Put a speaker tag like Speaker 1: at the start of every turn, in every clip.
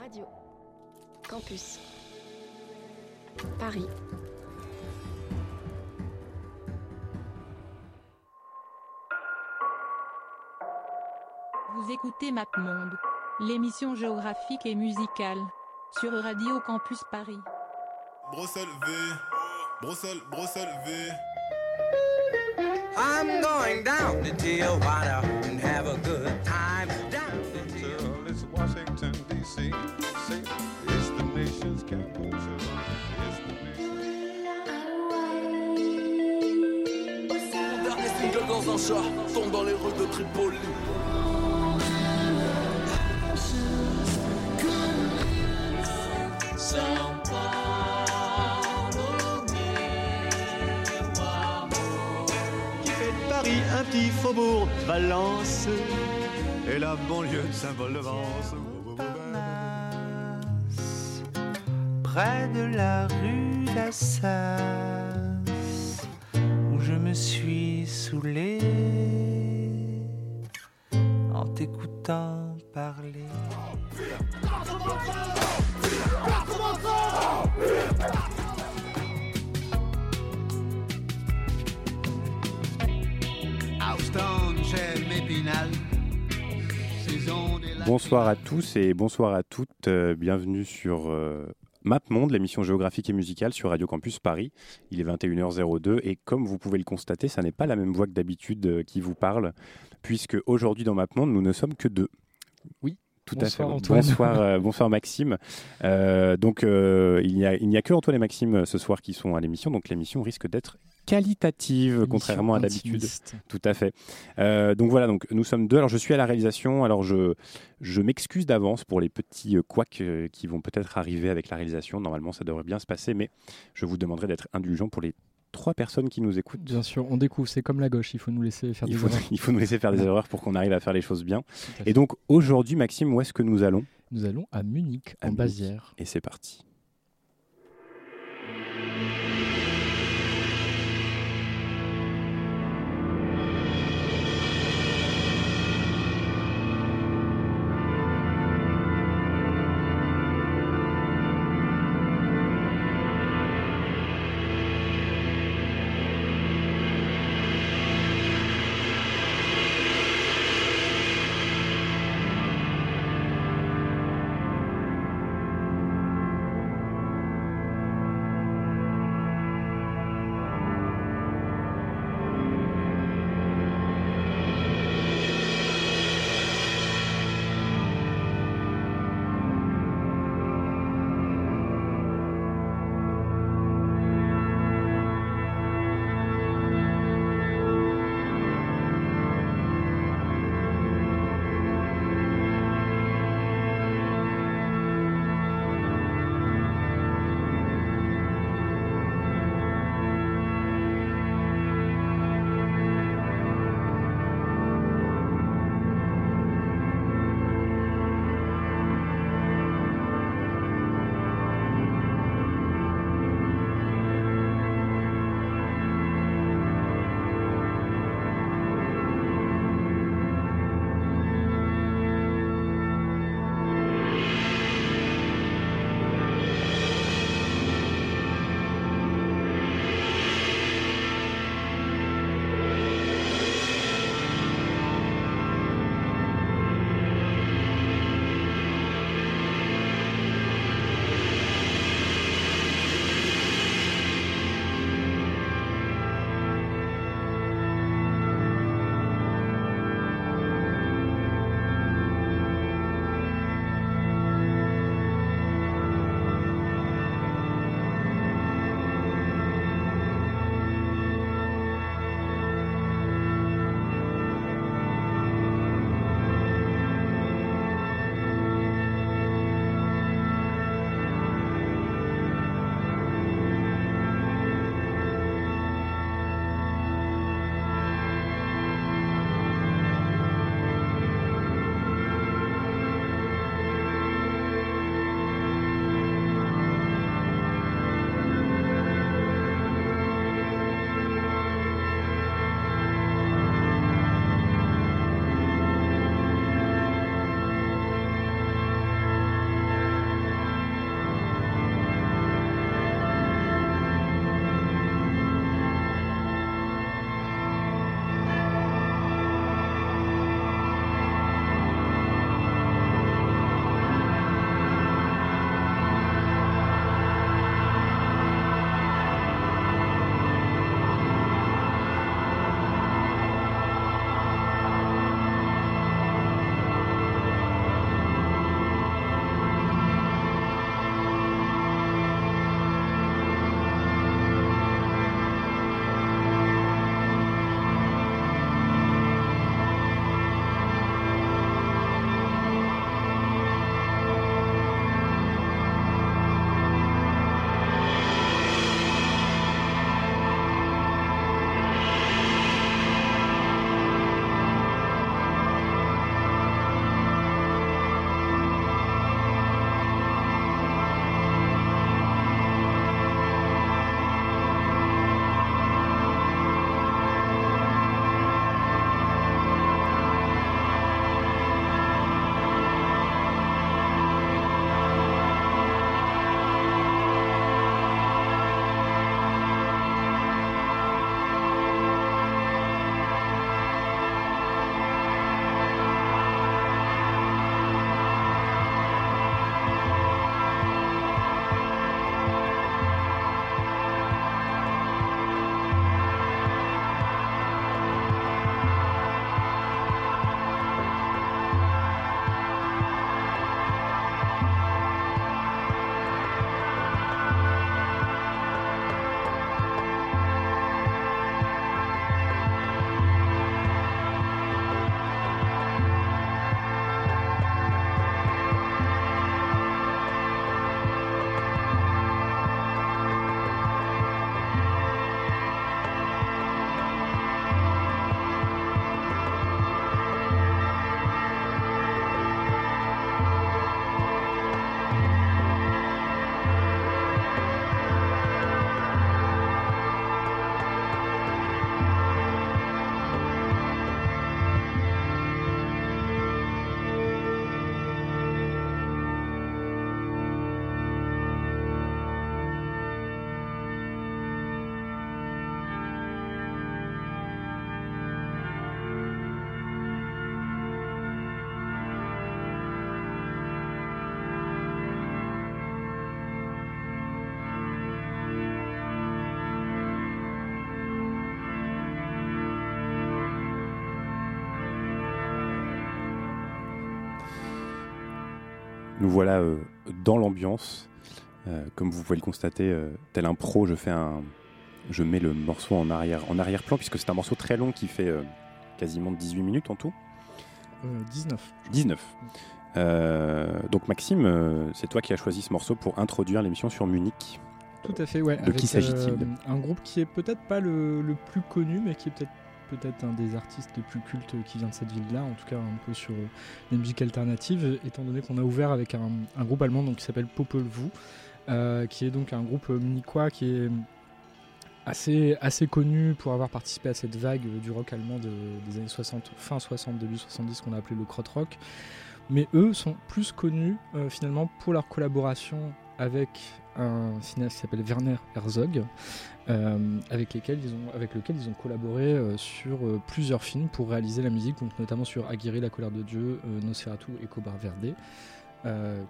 Speaker 1: Radio. Campus. Paris.
Speaker 2: Vous écoutez MapMonde, l'émission géographique et musicale, sur Radio Campus Paris.
Speaker 3: Bruxelles V, Bruxelles, Bruxelles V.
Speaker 4: I'm going down to Tijuana and have a good chat tombe dans les rues de Tripoli.
Speaker 5: qui fait de Paris un petit faubourg de Valence et la banlieue de Saint-Paul-de-Vence.
Speaker 6: près de la rue d'Assas, suis saoulé en t'écoutant parler.
Speaker 7: Bonsoir à tous et bonsoir à toutes. euh, bienvenue sur euh, MapMonde, l'émission géographique et musicale sur Radio Campus Paris. Il est 21h02 et comme vous pouvez le constater, ça n'est pas la même voix que d'habitude euh, qui vous parle, puisque aujourd'hui dans MapMonde, nous ne sommes que deux. Tout
Speaker 8: Bonsoir,
Speaker 7: à fait.
Speaker 8: Antoine.
Speaker 7: Bonsoir, euh, bonsoir Maxime. Euh, donc euh, il n'y a, il a que Antoine et Maxime ce soir qui sont à l'émission, donc l'émission risque d'être qualitative, contrairement à d'habitude. Tout à fait. Euh, donc voilà, donc nous sommes deux. Alors je suis à la réalisation. Alors je, je m'excuse d'avance pour les petits couacs qui vont peut-être arriver avec la réalisation. Normalement, ça devrait bien se passer, mais je vous demanderai d'être indulgent pour les trois personnes qui nous écoutent.
Speaker 8: Bien sûr, on découvre, c'est comme la gauche, il faut nous laisser faire
Speaker 7: Il
Speaker 8: des
Speaker 7: faut,
Speaker 8: erreurs.
Speaker 7: il faut nous laisser faire des erreurs pour qu'on arrive à faire les choses bien. Et donc aujourd'hui, Maxime, où est-ce que nous allons?
Speaker 8: Nous allons à Munich,
Speaker 7: À
Speaker 8: en
Speaker 7: Munich.
Speaker 8: Bavière.
Speaker 7: Et c'est parti. Nous voilà euh, dans l'ambiance. Euh, comme vous pouvez le constater, euh, tel un pro, je fais un, je mets le morceau en arrière, en arrière-plan puisque c'est un morceau très long qui fait quasiment 18 minutes en tout.
Speaker 8: Euh, 19.
Speaker 7: 19. Euh, donc Maxime, c'est toi qui as choisi ce morceau pour introduire l'émission sur Munich.
Speaker 8: Tout à fait, ouais.
Speaker 7: De qui s'agit-il?
Speaker 8: Un groupe qui est peut-être pas le, le plus connu, mais qui est peut-être peut-être un des artistes les plus cultes qui vient de cette ville-là, en tout cas un peu sur euh, les musiques alternatives, étant donné qu'on a ouvert avec un, groupe allemand donc, qui s'appelle Popol Vuh, euh, qui est donc un groupe munichois qui est assez, assez connu pour avoir participé à cette vague du rock allemand de- des années 60, fin 60, début 70, qu'on a appelé le krautrock. Mais eux sont plus connus euh, finalement pour leur collaboration avec un cinéaste qui s'appelle Werner Herzog, euh, avec, lesquels ils ont, avec lequel ils ont collaboré euh, sur euh, plusieurs films pour réaliser la musique, donc notamment sur Aguirre, La colère de Dieu, Nosferatu et Cobra Verde,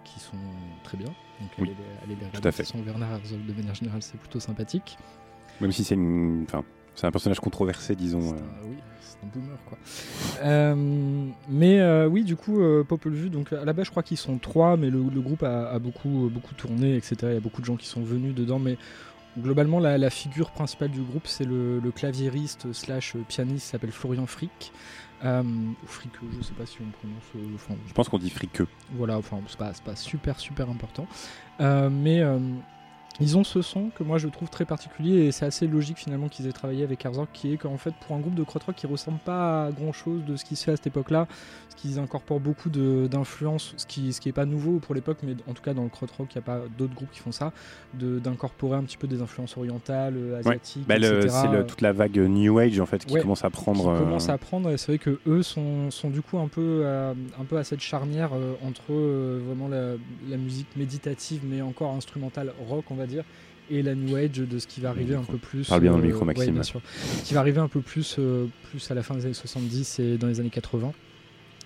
Speaker 8: qui sont très bien. Donc
Speaker 7: Oui,
Speaker 8: allez, allez les regarder.
Speaker 7: tout à fait.
Speaker 8: Werner Herzog, de manière générale, c'est plutôt sympathique.
Speaker 7: Même si c'est une, enfin, c'est un personnage controversé, disons. Euh.
Speaker 8: un- oui, c'est un boomer quoi. Euh, mais euh, oui, du coup, Popol Vuh, donc à la base, je crois qu'ils sont trois, mais le, le groupe a, a beaucoup, beaucoup tourné, etc. Il y a beaucoup de gens qui sont venus dedans, mais globalement, la, la figure principale du groupe, c'est le, le claviériste slash pianiste s'appelle Florian Frick. Euh, ou Frick, je sais pas si on prononce. euh, enfin,
Speaker 7: Je pense qu'on dit friqueux.
Speaker 8: voilà, enfin, c'est pas, pas super, super important. Euh, mais ils ont ce son que moi je trouve très particulier et c'est assez logique finalement qu'ils aient travaillé avec Herzog, qui est qu'en fait, pour un groupe de krautrock qui ressemble pas à grand chose de ce qui se fait à cette époque-là, parce qu'ils incorporent beaucoup d'influences, ce qui, ce qui est pas nouveau pour l'époque, mais en tout cas dans le krautrock, il n'y a pas d'autres groupes qui font ça, d'incorporer un petit peu des influences orientales, euh, asiatiques,
Speaker 7: Bah, le-
Speaker 8: etc.
Speaker 7: c'est le- toute la vague New Age en fait qui
Speaker 8: Ouais,
Speaker 7: commence à prendre.
Speaker 8: qui
Speaker 7: euh,
Speaker 8: commence à prendre et c'est vrai que eux sont, sont du coup un peu à, un peu à cette charnière euh, entre euh, vraiment la, la musique méditative mais encore instrumentale rock on va dire et la new age de ce qui va arriver un peu plus
Speaker 7: Parle bien dans le
Speaker 8: euh,
Speaker 7: micro,
Speaker 8: ouais,
Speaker 7: Maxime.
Speaker 8: bien sûr. Ce qui va arriver un peu plus euh, plus à la fin des années 70 et dans les années 80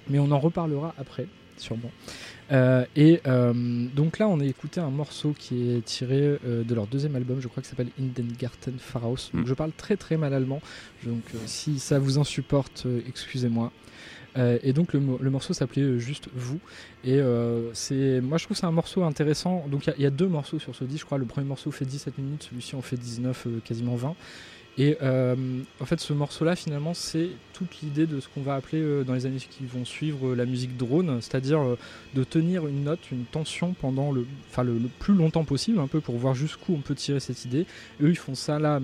Speaker 8: mais on en reparlera après sûrement Euh, et euh, donc là, on a écouté un morceau qui est tiré euh, de leur deuxième album, je crois que s'appelle In den Garten Pharao. Donc
Speaker 7: Mm.
Speaker 8: je parle très très mal allemand, donc si ça vous insupporte, euh, excusez-moi. Euh, et donc le, le morceau s'appelait euh, juste Vous. Et euh, c'est, moi je trouve c'est un morceau intéressant. Donc il y y, a deux morceaux sur ce disque, je crois. Le premier morceau fait 17 minutes, celui-ci en fait 19, euh, quasiment 20. Et euh, en fait, ce morceau-là, finalement, c'est toute l'idée de ce qu'on va appeler euh, dans les années qui vont suivre euh, la musique drone, c'est-à-dire de tenir une note, une tension pendant le, enfin, le, le plus longtemps possible, un peu pour voir jusqu'où on peut tirer cette idée. Et eux, ils font ça là,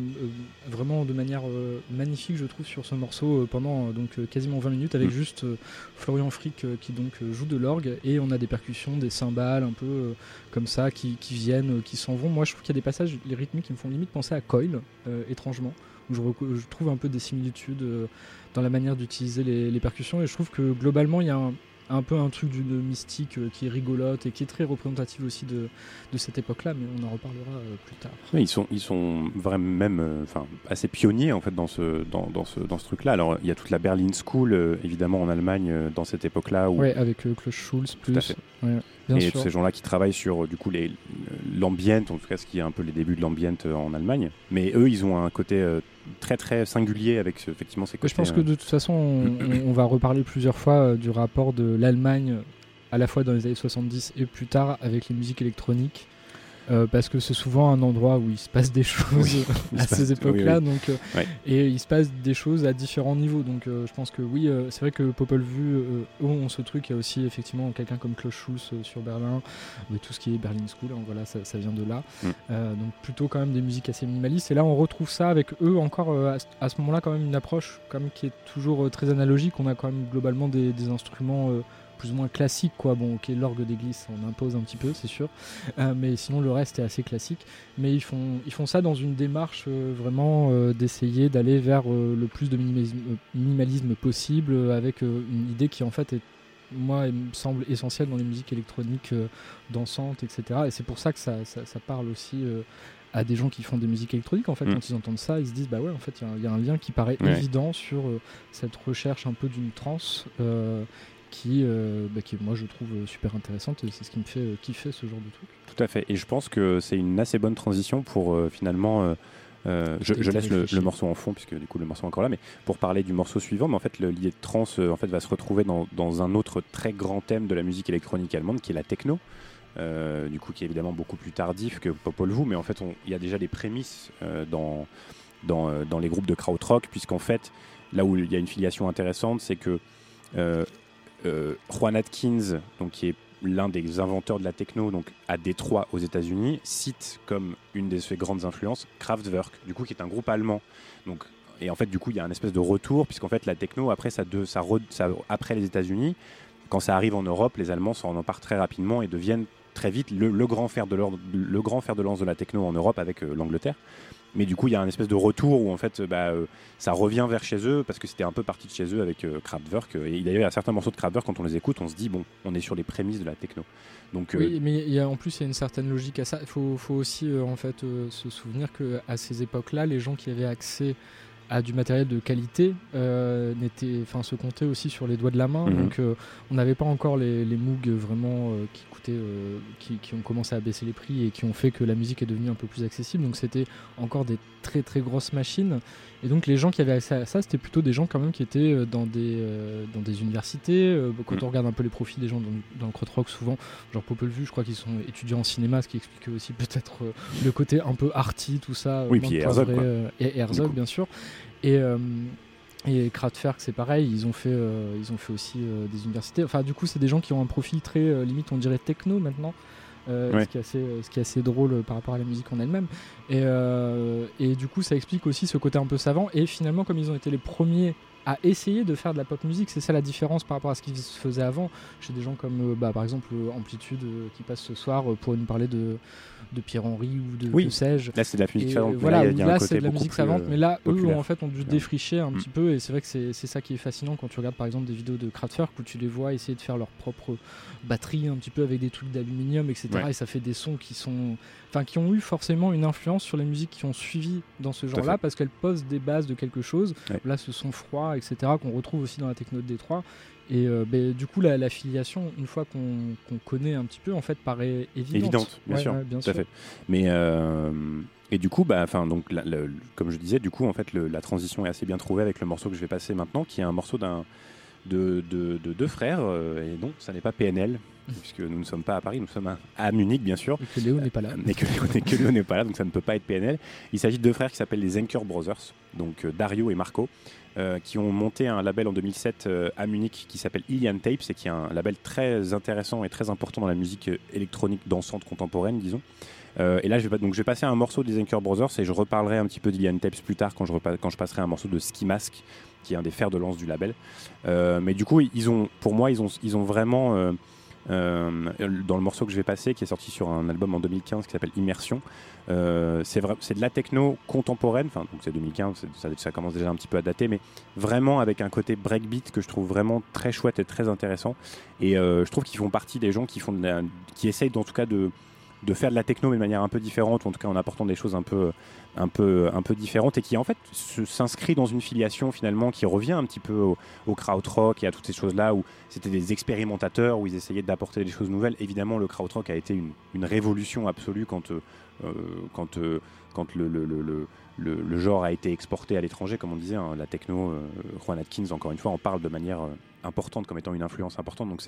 Speaker 8: vraiment de manière magnifique, je trouve, sur ce morceau pendant donc quasiment 20 minutes, avec
Speaker 7: Mm.
Speaker 8: juste Florian Frick qui donc joue de l'orgue et on a des percussions, des cymbales un peu comme ça qui, qui viennent, qui s'en vont. Moi, je trouve qu'il y a des passages, les rythmiques qui me font limite penser à Coil, étrangement, où je, trouve un peu des similitudes euh, dans la manière d'utiliser les, les percussions. Et je trouve que globalement, il y a un, un peu un truc d'une mystique euh, qui est rigolote et qui est très représentative aussi de, de cette époque-là, mais on en reparlera euh, plus tard.
Speaker 7: Oui, ils sont, ils sont vraiment même, enfin, assez pionniers en fait dans ce, dans, dans ce, dans ce truc-là. Alors, il y a toute la Berlin School, évidemment en Allemagne, dans cette époque-là, où
Speaker 8: Ouais, avec euh, Klaus Schulz
Speaker 7: à
Speaker 8: plus.
Speaker 7: fait.
Speaker 8: Ouais, bien
Speaker 7: et tous ces gens-là qui travaillent sur du coup l'ambient, en tout cas ce qui est un peu les débuts de l'ambient euh, en Allemagne. Mais eux, ils ont un côté euh, très très singulier avec ce- effectivement ces côtés.
Speaker 8: je pense que de toute façon, on, on- on va reparler plusieurs fois euh, du rapport de l'Allemagne, à la fois dans les années 70 et plus tard, avec les musiques électroniques. Euh, parce que c'est souvent un endroit où il se passe des choses à ces époques-là,
Speaker 7: oui,
Speaker 8: donc euh,
Speaker 7: Ouais.
Speaker 8: et il se passe des choses à différents niveaux. Donc euh, je pense que oui, c'est vrai que Popol Vuh eux ont ce truc. Il y a aussi effectivement quelqu'un comme Klaus Schulz sur Berlin, mais tout ce qui est Berlin School, hein, voilà, ça, ça vient de là.
Speaker 7: Mm.
Speaker 8: Donc plutôt quand même des musiques assez minimalistes. Et là, on retrouve ça avec eux encore à, ce- à ce moment-là quand même une approche même qui est toujours très analogique. On a quand même globalement des, des instruments plus ou moins classiques, quoi. Bon, ok, l'orgue d'église, on impose un petit peu, c'est sûr, Euh, mais sinon le reste est assez classique. Mais ils font, ils font ça dans une démarche euh, vraiment euh, d'essayer d'aller vers le plus de minimalisme, minimalisme possible, avec une idée qui en fait est moi, il me semble essentielle dans les musiques électroniques dansantes, etc. Et c'est pour ça que ça, ça, ça parle aussi à des gens qui font des musiques électroniques. En fait,
Speaker 7: Mm.
Speaker 8: quand ils entendent ça, ils se disent bah ouais, en fait, il y a un- il y, a un lien qui paraît
Speaker 7: Ouais.
Speaker 8: évident sur euh, cette recherche un peu d'une transe. euh, qui, euh, bah, qui, moi, je trouve euh, super intéressante et c'est ce qui me fait euh, kiffer ce genre de truc.
Speaker 7: Tout à fait. Et je pense que c'est une assez bonne transition pour euh, finalement je, laisse le, morceau en fond puisque du coup le morceau est encore là, mais pour parler du morceau suivant, mais en fait l'idée de euh, en fait va se retrouver dans, dans un autre très grand thème de la musique électronique allemande qui est la techno. Du coup qui est évidemment beaucoup plus tardif que Popol Vuh, mais en fait il y a déjà des prémices dans, dans, dans les groupes de krautrock puisqu'en fait là où il y a une filiation intéressante, c'est que euh, Juan Atkins, donc qui est l'un des inventeurs de la techno, donc à Détroit aux États-Unis, cite comme une de ses grandes influences Kraftwerk, du coup qui est un groupe allemand. Donc et en fait du coup il y a un espèce de retour puisqu'en fait la techno après ça, de, après les États-Unis, quand ça arrive en Europe, les Allemands s'en emparent très rapidement et deviennent très vite le, le grand fer de l'or- le grand fer de lance de la techno en Europe avec euh, l'Angleterre. Mais du coup, il y a un espèce de retour où en fait, bah, euh, ça revient vers chez eux parce que c'était un peu parti de chez eux avec euh, Kraftwerk. Et d'ailleurs, il y a certains morceaux de Kraftwerk quand on les écoute, on se dit bon, on est sur les prémices de la techno. Donc euh,
Speaker 8: Oui, mais y a, en plus, il y a une certaine logique à ça. Il faut, aussi euh, en fait euh, se souvenir que à ces époques-là, les gens qui avaient accès à du matériel de qualité euh, n'étaient, enfin, se comptaient aussi sur les doigts de la main.
Speaker 7: Mhm.
Speaker 8: Donc, euh, on n'avait pas encore les, les Moog vraiment euh, qui coûtaient, euh, qui, qui ont commencé à baisser les prix et qui ont fait que la musique est devenue un peu plus accessible. Donc, c'était encore des très très grosses machines. Et donc, les gens qui avaient accès à ça, c'était plutôt des gens quand même qui étaient euh, dans des, euh, dans des universités. Euh, quand
Speaker 7: Mhm.
Speaker 8: on regarde un peu les profils des gens dans, dans le crotrock, souvent, genre Popol Vuh, je crois qu'ils sont étudiants en cinéma, ce qui explique aussi peut-être euh, le côté un peu arty, tout ça.
Speaker 7: Oui, puis Herzog,
Speaker 8: et Herzog, bien sûr. Et, et Kraftwerk, c'est pareil, ils ont fait, euh, ils ont fait aussi euh, des universités. Enfin, du coup, c'est des gens qui ont un profil très euh, limite, on dirait techno maintenant. Euh,
Speaker 7: Ouais.
Speaker 8: ce, qui est assez, ce qui est assez drôle euh, par rapport à la musique en elle-même. Et, euh, et du coup, ça explique aussi ce côté un peu savant. Et finalement, comme ils ont été les premiers à essayer de faire de la pop musique, c'est ça la différence par rapport à ce qui se faisait avant. Chez des gens comme, euh, bah, par exemple, euh, Amplitude euh, qui passe ce soir euh, pour nous parler de, de Pierre-Henri ou de
Speaker 7: Oui.
Speaker 8: que sais-je.
Speaker 7: là, c'est de la musique savante.
Speaker 8: euh,
Speaker 7: mais
Speaker 8: voilà,
Speaker 7: là,
Speaker 8: c'est de la musique savante,
Speaker 7: euh,
Speaker 8: mais là, eux
Speaker 7: populaire.
Speaker 8: en fait ont dû défricher un
Speaker 7: Mm.
Speaker 8: petit peu, et c'est vrai que c'est c'est ça qui est fascinant quand tu regardes par exemple des vidéos de Kraftwerk où tu les vois essayer de faire leur propre batterie un petit peu avec des trucs d'aluminium, etc.
Speaker 7: Ouais.
Speaker 8: Et ça fait des sons qui sont, enfin, qui ont eu forcément une influence sur les musiques qui ont suivi dans ce genre-là parce qu'elles posent des bases de quelque chose.
Speaker 7: Ouais.
Speaker 8: Là, ce son froid, etc. qu'on retrouve aussi dans la techno de Détroit. Et euh, ben, du coup, la, la filiation, une fois qu'on connaît un petit peu, en fait, paraît évidente.
Speaker 7: évidente, bien
Speaker 8: Ouais,
Speaker 7: sûr,
Speaker 8: ouais, bien
Speaker 7: tout à fait. Mais euh, et du coup, bah, enfin, donc, la- comme je disais, du coup, en fait, le- la transition est assez bien trouvée avec le morceau que je vais passer maintenant, qui est un morceau d'un de, de- de deux frères, euh, et non, ça n'est pas PNL, puisque nous ne sommes pas à Paris, nous sommes à, à Munich, bien sûr.
Speaker 8: Et que Léo n'est pas là.
Speaker 7: Mais que, Léo n'est pas là, donc ça ne peut pas être PNL. Il s'agit de deux frères qui s'appellent les Zenker Brothers, donc euh, Dario et Marco, euh, qui ont monté un label en 2007 euh, à Munich qui s'appelle Ilian Tapes et qui est un label très intéressant et très important dans la musique électronique dansante contemporaine, disons. Et là, je vais, donc, je vais passer un morceau des Zenker Brothers et je reparlerai un petit peu d'Ilian Tapes plus tard quand je, quand je passerai un morceau de Ski Mask, qui est un des fers de lance du label. Euh, mais du coup, ils ont, pour moi, ils ont, ils ont vraiment. euh, euh, dans le morceau que je vais passer, qui est sorti sur un album en 2015 qui s'appelle Immersion. Euh, c'est de la techno contemporaine, enfin donc c'est 2015, c'est- ça, commence déjà un petit peu à dater, mais vraiment avec un côté breakbeat que je trouve vraiment très chouette et très intéressant. Et je trouve qu'ils font partie des gens qui font qui essayent en tout cas de de faire de la techno mais de manière un peu différente en tout cas en apportant des choses un peu un peu un peu différentes et qui en fait s'inscrit dans une filiation finalement qui revient un petit peu au, au krautrock et à toutes ces choses là où c'était des expérimentateurs où ils essayaient d'apporter des choses nouvelles. Évidemment le krautrock a été une, révolution absolue quand euh, euh, le, genre a été exporté à l'étranger, comme on disait, hein, la techno, euh, Juan Atkins, encore une fois, en parle de manière importante, comme étant une influence importante, donc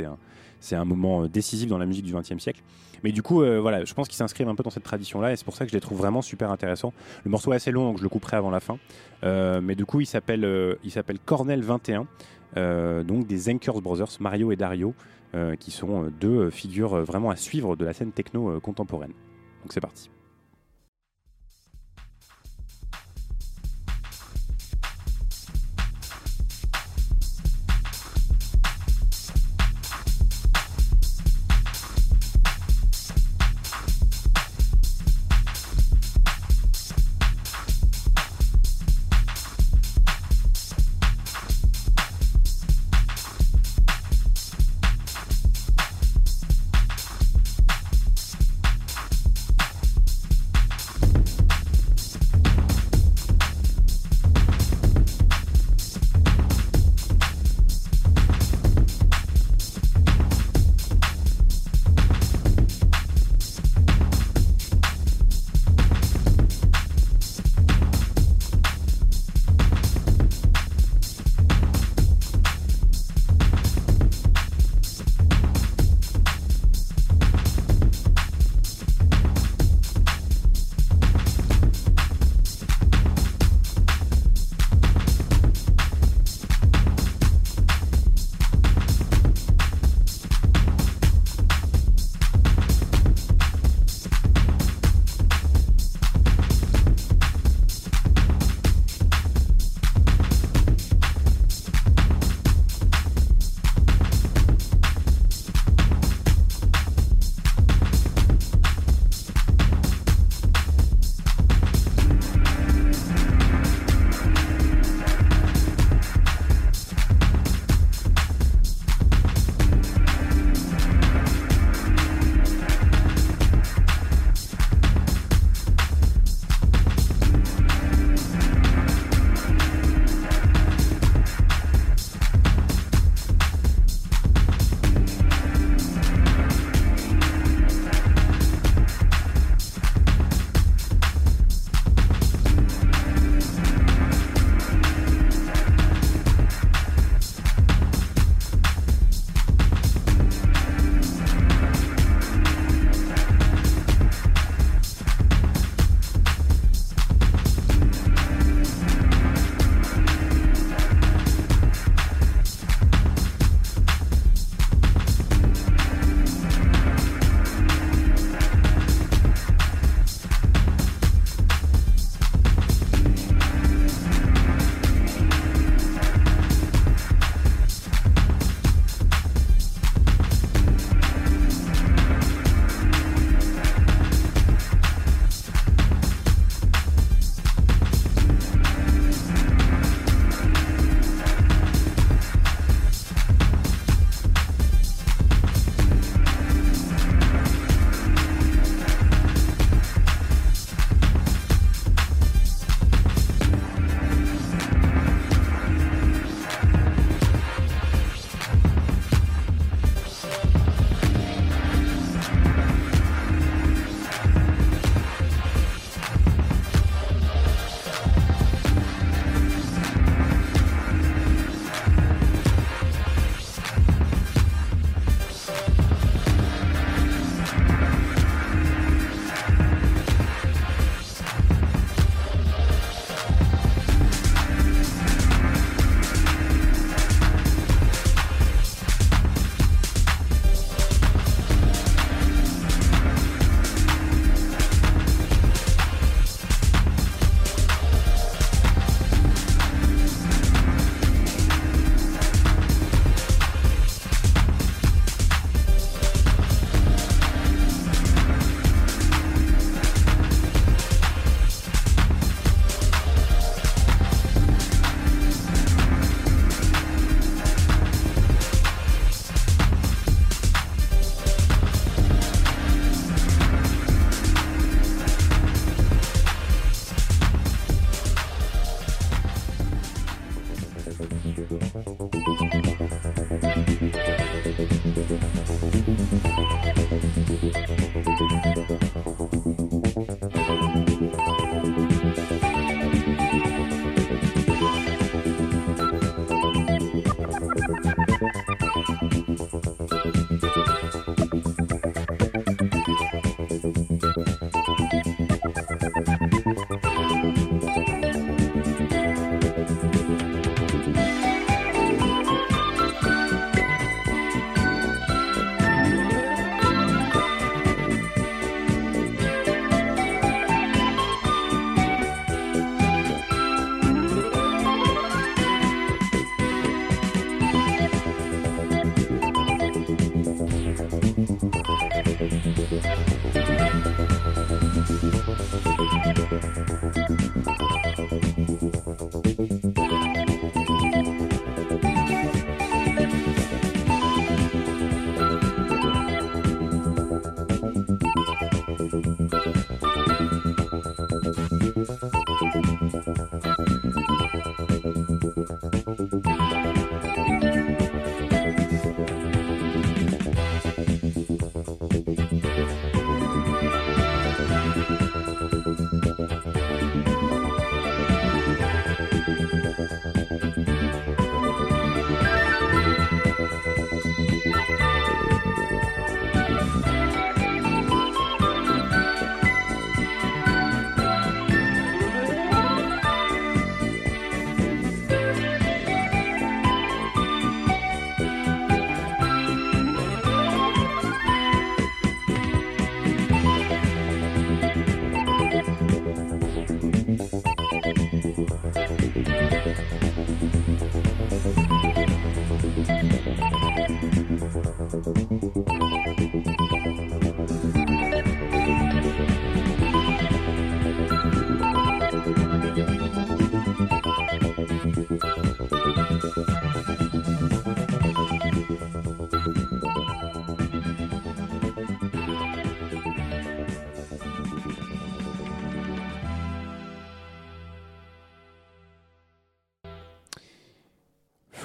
Speaker 7: c'est un, moment euh, décisif dans la musique du XXe siècle. Mais du coup, euh, voilà, je pense qu'ils s'inscrivent un peu dans cette tradition-là, et c'est pour ça que je les trouve vraiment super intéressants. Le morceau est assez long, donc je le couperai avant la fin. Euh, mais du coup, il s'appelle il s'appelle Cornell 21, euh, donc des Zenkers Brothers, Mario et Dario, qui sont deux figures vraiment à suivre de la scène techno contemporaine. Donc c'est parti.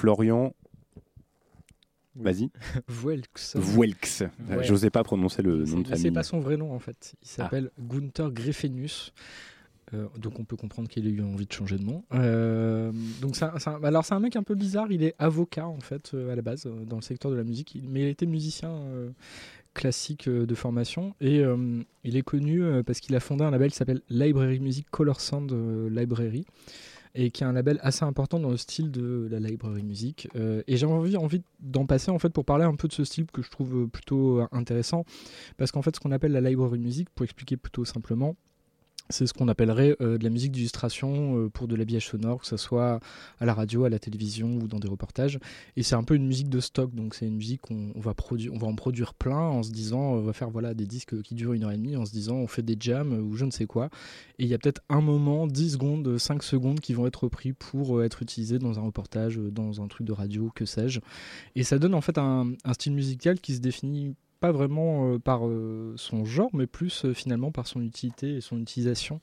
Speaker 7: Florian,
Speaker 8: Oui.
Speaker 7: vas-y.
Speaker 8: Vuelx.
Speaker 7: Vuelx.
Speaker 8: Ouais.
Speaker 7: J'osais pas prononcer le nom
Speaker 8: C'est-
Speaker 7: de
Speaker 8: C'est
Speaker 7: famille.
Speaker 8: pas son vrai nom en fait. Il s'appelle Gunther Greffenius. Euh, donc on peut comprendre qu'il a eu envie de changer de nom. Euh, donc c'est c'est alors c'est un mec un peu bizarre. Il est avocat en fait euh, à la base dans le secteur de la musique, mais il était musicien classique de formation et il est connu parce qu'il a fondé un label qui s'appelle Library Music Color Sound Library et qui est un label assez important dans le style de la library music. Euh, et j'ai envie, d'en passer en fait pour parler un peu de ce style que je trouve plutôt intéressant, parce qu'en fait ce qu'on appelle la library music, pour expliquer plutôt simplement, c'est ce qu'on appellerait euh, de la musique d'illustration euh, pour de l'habillage sonore, que ce soit à la radio, à la télévision ou dans des reportages. Et c'est un peu une musique de stock, donc c'est une musique qu'on on va, on va en produire plein en se disant, on va faire voilà, des disques qui durent une heure et demie, en se disant on fait des jams ou je ne sais quoi. Et il y a peut-être un moment, 10 secondes, 5 secondes qui vont être repris pour euh, être utilisés dans un reportage, dans un truc de radio, que sais-je. Et ça donne en fait un style musical qui se définit pas vraiment euh, par euh, son genre, mais plus euh, finalement par son utilité et son utilisation.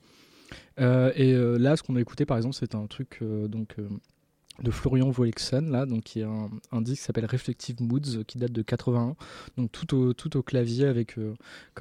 Speaker 8: Et là, ce qu'on a écouté par exemple, c'était un truc donc de Florian Volexen, là, donc qui est un, disque qui s'appelle Reflective Moods, qui date de 81, donc tout au, tout au clavier avec euh,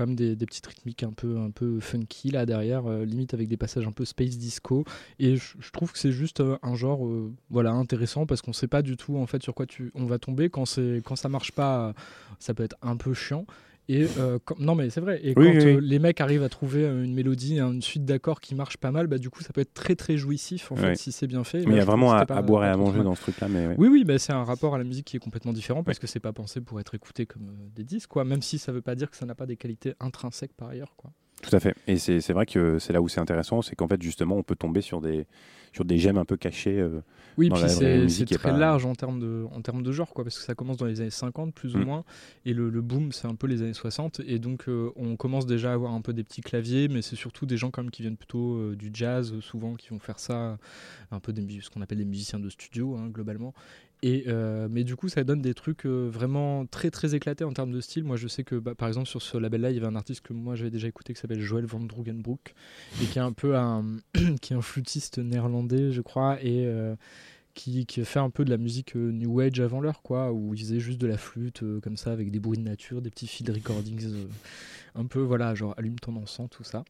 Speaker 8: des, des petites rythmiques un peu, un peu funky là derrière, euh, limite avec des passages un peu space disco. Et je, trouve que c'est juste euh, un genre voilà, intéressant parce qu'on sait pas du tout en fait sur quoi tu, on va tomber. Quand, c'est- quand ça marche pas, ça peut être un peu chiant. Et euh, quand- non mais c'est vrai. Et
Speaker 7: Oui,
Speaker 8: quand
Speaker 7: oui,
Speaker 8: euh,
Speaker 7: oui.
Speaker 8: les mecs arrivent à trouver euh, une mélodie, une suite d'accords qui marche pas mal, bah du coup ça peut être très très jouissif en fait si c'est bien fait.
Speaker 7: Mais il y a vraiment à, boire et à manger dans ce truc-là. Mais ouais.
Speaker 8: Oui, oui, bah, c'est un rapport à la musique qui est complètement différent parce que c'est pas pensé pour être écouté comme des disques, quoi. Même si ça veut pas dire que ça n'a pas des qualités intrinsèques par ailleurs, quoi.
Speaker 7: Tout à fait. Et c'est vrai que c'est là où c'est intéressant, c'est qu'en fait, justement, on peut tomber sur des, sur des gemmes un peu cachés. euh,
Speaker 8: Oui,
Speaker 7: dans
Speaker 8: puis c'est très
Speaker 7: pas-
Speaker 8: large en termes, de, en termes de genre, quoi, parce que ça commence dans les années 50 plus ou
Speaker 7: Mm.
Speaker 8: moins, et le, le boom c'est un peu les années 60, et donc euh, on commence déjà à avoir un peu des petits claviers, mais c'est surtout des gens quand même qui viennent plutôt euh, du jazz, souvent qui vont faire ça, un peu des, ce qu'on appelle des musiciens de studio hein, globalement. Euh, mais du coup, ça donne des trucs euh, vraiment très très éclatés en termes de style. Moi, je sais que bah, par exemple sur ce label-là, il y avait un artiste que moi j'avais déjà écouté qui s'appelle Joël van Drugenbroek et qui est un peu un qui est un flûtiste néerlandais, je crois, et euh, qui, qui fait un peu de la musique new age avant l'heure, quoi, où il faisait juste de la flûte comme ça avec des bruits de nature, des petits field recordings, un peu voilà, genre allume ton encens, tout ça.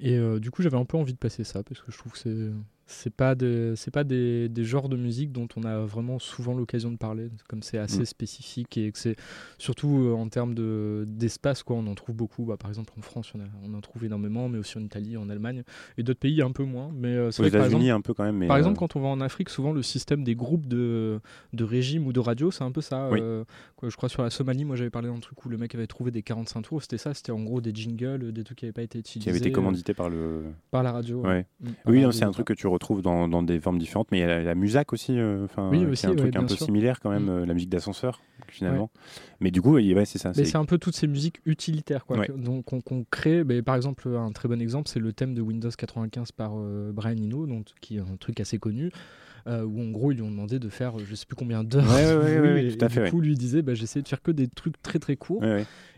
Speaker 8: Et du coup, j'avais un peu envie de passer ça parce que je trouve que c'est c'est pas c'est pas des, des genres de musique dont on a vraiment souvent l'occasion de parler comme c'est assez
Speaker 7: Mm.
Speaker 8: spécifique et que c'est surtout euh, en termes de d'espace quoi on en trouve beaucoup bah, par exemple en France on, a- on en trouve énormément mais aussi en Italie en Allemagne et d'autres pays un peu moins mais euh,
Speaker 7: aux États-Unis, un peu quand même. Mais,
Speaker 8: par exemple,
Speaker 7: euh,
Speaker 8: quand on va en Afrique, souvent le système des groupes de, de régime ou de radio, c'est un peu ça.
Speaker 7: Oui.
Speaker 8: euh, quoi, je crois sur la Somalie, moi j'avais parlé d'un truc où le mec avait trouvé des 45 tours. C'était ça, c'était en gros des jingles, des trucs qui n'avaient pas été utilisés.
Speaker 7: qui avait été
Speaker 8: euh,
Speaker 7: commandité par le.
Speaker 8: par la radio.
Speaker 7: Ouais.
Speaker 8: Mm, par
Speaker 7: Oui, c'est un truc que tu retrouves dans, dans des formes différentes, mais il y a la, la Musac aussi, euh, enfin,
Speaker 8: Oui, aussi,
Speaker 7: un
Speaker 8: ouais,
Speaker 7: truc un peu
Speaker 8: sûr.
Speaker 7: similaire quand même,
Speaker 8: Mm.
Speaker 7: euh, la musique d'ascenseur finalement. Mais du coup, ouais, c'est ça.
Speaker 8: Mais
Speaker 7: c'est-
Speaker 8: un peu toutes ces musiques utilitaires quoi, donc qu'on qu'on crée. Mais par exemple, un très bon exemple, c'est le thème de Windows 95 par euh, Brian Eno, donc, qui est un truc assez connu. euh, où en gros ils lui ont demandé de faire je sais plus combien d'heures
Speaker 7: Ouais, ouais,
Speaker 8: et,
Speaker 7: tout à
Speaker 8: et
Speaker 7: fait,
Speaker 8: du coup lui disait bah, j'essaie de faire que des trucs très très courts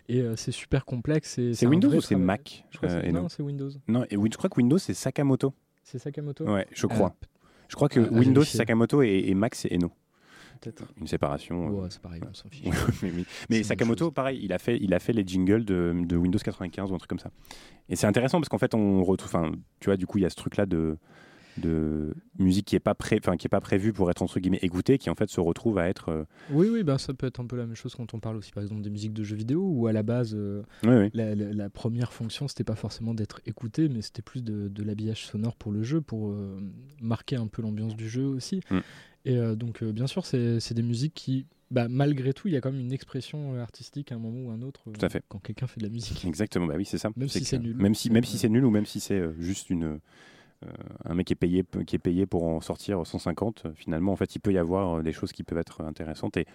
Speaker 8: et euh, c'est super complexe
Speaker 7: C'est Windows ou c'est. Mac
Speaker 8: je crois
Speaker 7: euh,
Speaker 8: non c'est Windows
Speaker 7: Non, et je crois que Windows c'est Sakamoto.
Speaker 8: C'est Sakamoto
Speaker 7: Ouais, je crois. Je crois que
Speaker 8: à
Speaker 7: Windows,
Speaker 8: vérifier.
Speaker 7: Sakamoto et, et Mac, c'est Eno.
Speaker 8: Peut-être.
Speaker 7: Une séparation. euh,
Speaker 8: Ouais, c'est pareil, on s'en fiche.
Speaker 7: Mais,
Speaker 8: C'est
Speaker 7: Sakamoto, pareil, il a fait, il a fait les jingles de, de Windows 95 ou un truc comme ça. Et c'est intéressant parce qu'en fait, on retrouve, enfin, tu vois, du coup, il y a ce truc-là de, de musique qui est pas pré, enfin, qui est pas prévue pour être entre guillemets écoutée, qui en fait se retrouve à être. euh,
Speaker 8: Oui, oui, ben, ça peut être un peu la même chose quand on parle aussi par exemple des musiques de jeux vidéo où à la base euh,
Speaker 7: Oui, oui.
Speaker 8: la, la- la première fonction c'était pas forcément d'être écouté mais c'était plus de, de l'habillage sonore pour le jeu pour euh, marquer un peu l'ambiance du jeu aussi.
Speaker 7: Mm.
Speaker 8: Et donc bien sûr c'est des musiques qui bah, malgré tout il y a quand même une expression artistique à un moment ou à un autre euh,
Speaker 7: Tout à fait.
Speaker 8: quand quelqu'un fait de la musique.
Speaker 7: Exactement, bah oui, c'est ça.
Speaker 8: Même si c'est nul.
Speaker 7: Même si, même si c'est nul ou même si c'est euh, juste une. Euh, un mec qui est, payé, qui est payé pour en sortir 150, euh, finalement, en fait, il peut y avoir euh, des choses qui peuvent être intéressantes. Et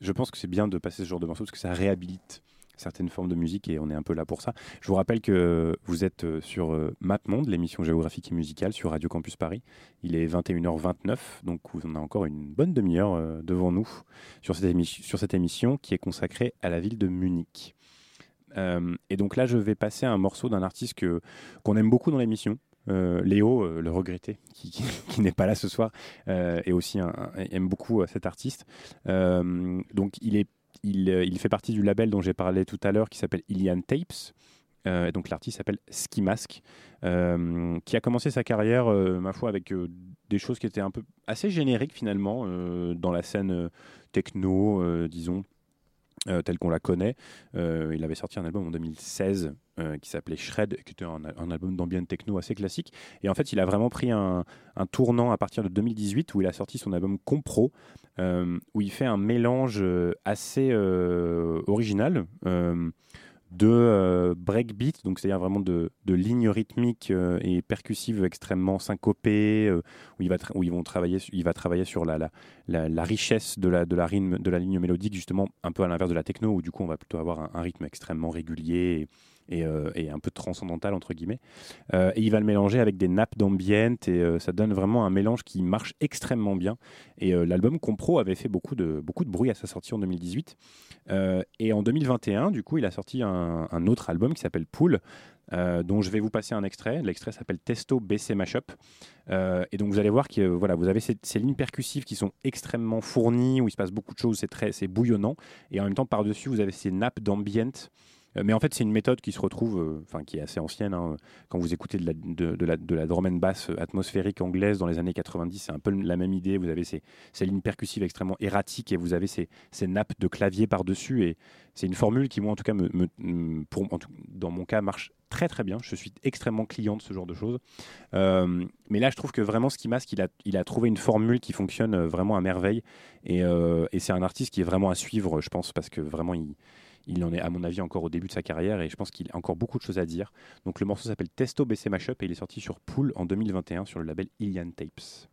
Speaker 7: je pense que c'est bien de passer ce genre de morceaux parce que ça réhabilite certaines formes de musique et on est un peu là pour ça. Je vous rappelle que vous êtes sur MapMonde, l'émission géographique et musicale sur Radio Campus Paris. Il est 21h29, donc on a encore une bonne demi-heure devant nous sur cette, émission qui est consacrée à la ville de Munich. Et donc là, je vais passer un morceau d'un artiste qu'on aime beaucoup dans l'émission. Euh, Léo, euh, le regretté, qui, n'est pas là ce soir, euh, et aussi un- un- aime beaucoup euh, cet artiste. Euh, donc il, est, il, euh, il fait partie du label dont j'ai parlé tout à l'heure, qui s'appelle Ilian Tapes. Euh, donc l'artiste s'appelle Ski Mask, euh, qui a commencé sa carrière, euh, ma foi, avec euh, des choses qui étaient un peu assez génériques finalement euh, dans la scène euh, techno, euh, disons, euh, telle qu'on la connaît. Euh, il avait sorti un album en 2016 euh, qui s'appelait Shred, qui était un, album d'ambient techno assez classique. Et en fait, il a vraiment pris un, tournant à partir de 2018 où il a sorti son album Compro, euh, où il fait un mélange euh, assez original. de breakbeat, donc c'est-à-dire vraiment de, lignes rythmiques et percussives extrêmement syncopées, où, il va ils vont travailler, il va travailler sur la, richesse de la, ligne mélodique, justement un peu à l'inverse de la techno, où du coup on va plutôt avoir un, rythme extrêmement régulier et, euh, et un peu transcendantal, entre guillemets. Euh, et il va le mélanger avec des nappes d'ambient, et euh, ça donne vraiment un mélange qui marche extrêmement bien. Et l'album Compro avait fait beaucoup de, beaucoup de bruit à sa sortie en 2018. Euh, et en 2021, du coup, il a sorti un, autre album qui s'appelle Pool, euh, dont je vais vous passer un extrait. L'extrait s'appelle Testo BC Mashup. Et donc vous allez voir que voilà, vous avez ces, lignes percussives qui sont extrêmement fournies, où il se passe beaucoup de choses, c'est c'est bouillonnant. Et en même temps, par-dessus, vous avez ces nappes d'ambient. Euh, mais en fait, c'est une méthode qui se retrouve, euh, enfin qui est assez ancienne. hein. Quand vous écoutez de la, de, la, de la drum and bass atmosphérique anglaise dans les années 90, c'est un peu la même idée. Vous avez ces, ces lignes percussives extrêmement erratiques et vous avez ces, ces nappes de clavier par-dessus. Et c'est une formule qui, moi, en tout cas, me, pour, en tout- dans mon cas, marche très très bien. Je suis extrêmement client de ce genre de choses. Euh, mais là, je trouve que vraiment, Ski Mask, il a, il a trouvé une formule qui fonctionne euh, vraiment à merveille. Et, euh, et c'est un artiste qui est vraiment à suivre, je pense, parce que vraiment, il, il en est, à mon avis, encore au début de sa carrière. Et je pense qu'il a encore beaucoup de choses à dire. Donc, le morceau s'appelle Testo BC Mashup et il est sorti sur Pool en 2021 sur le label Ilian Tapes.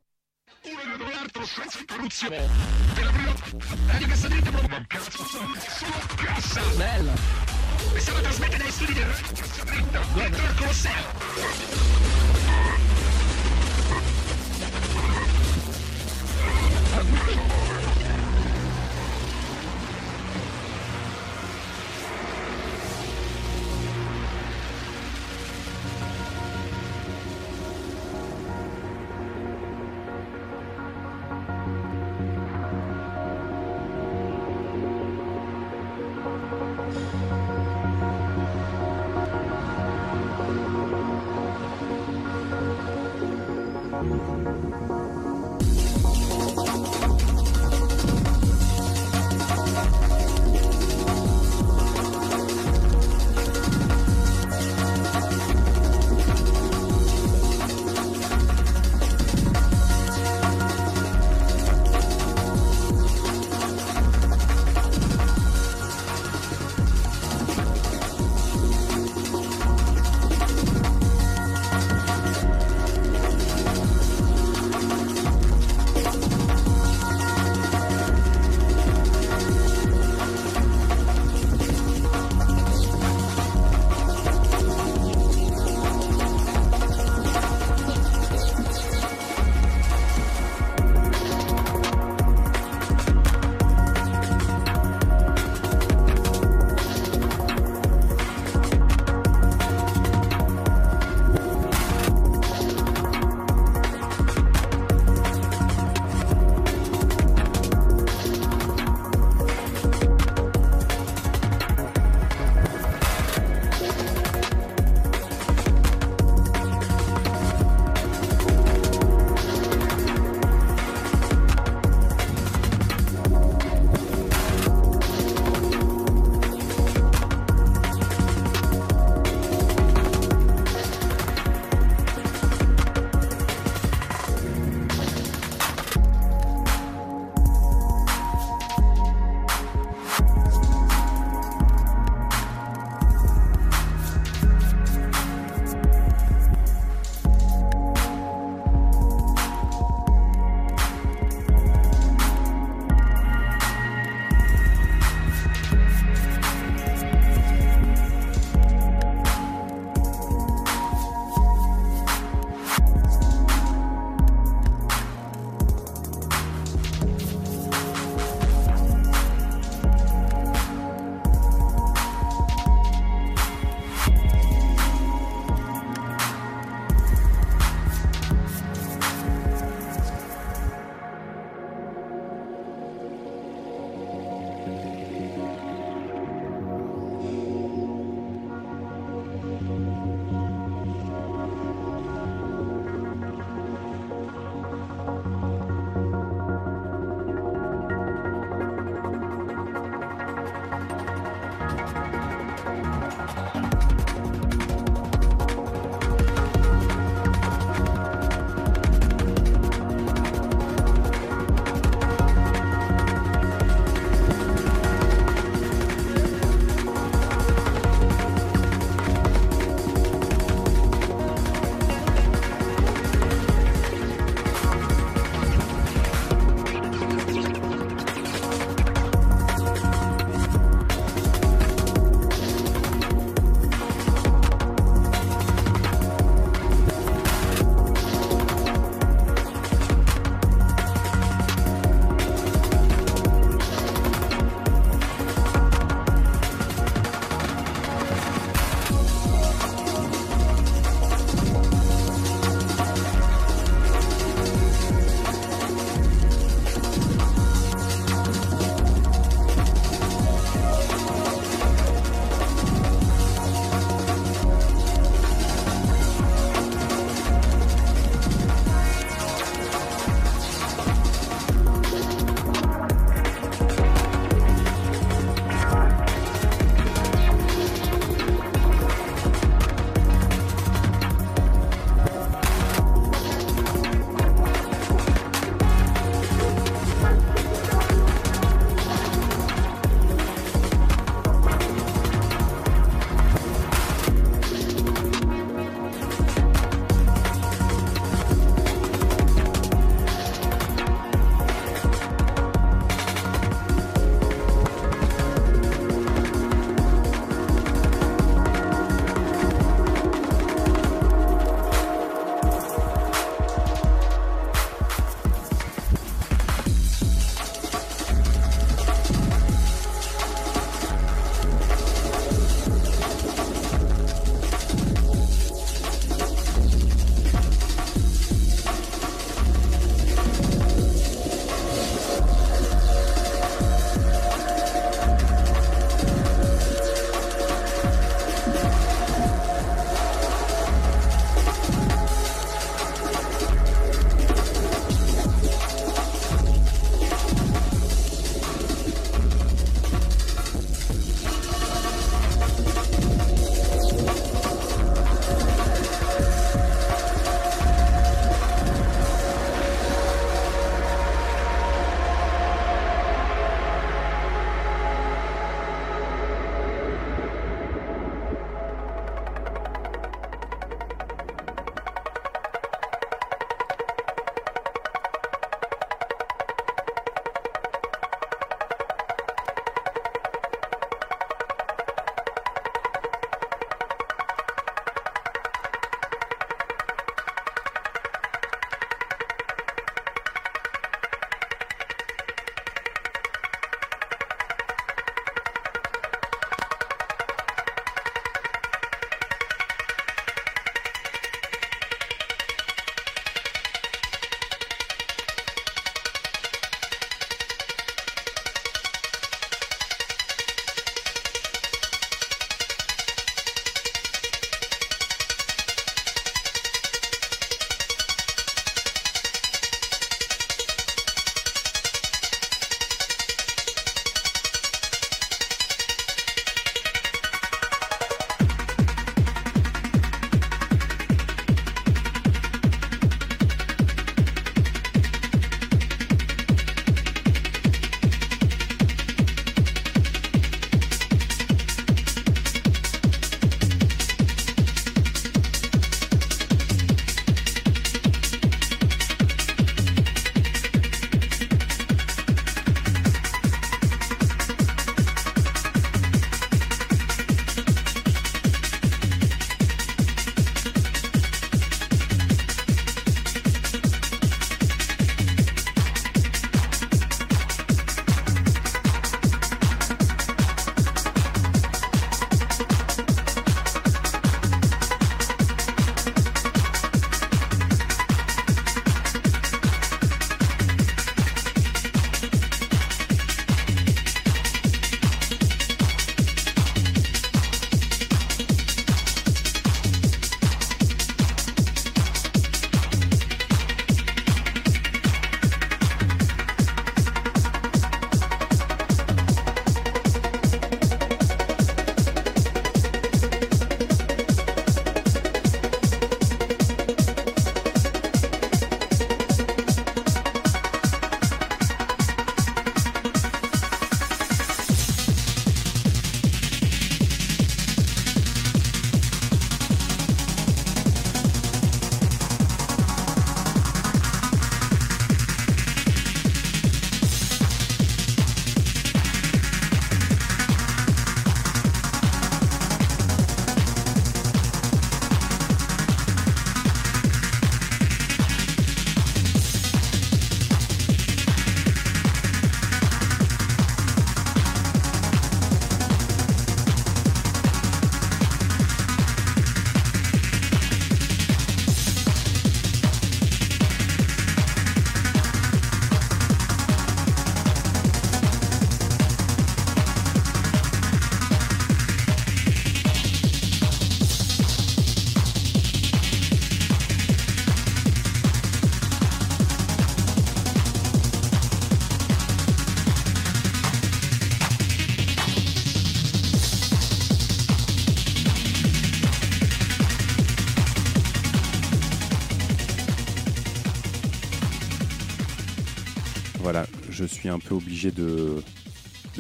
Speaker 7: Je suis un peu obligé de,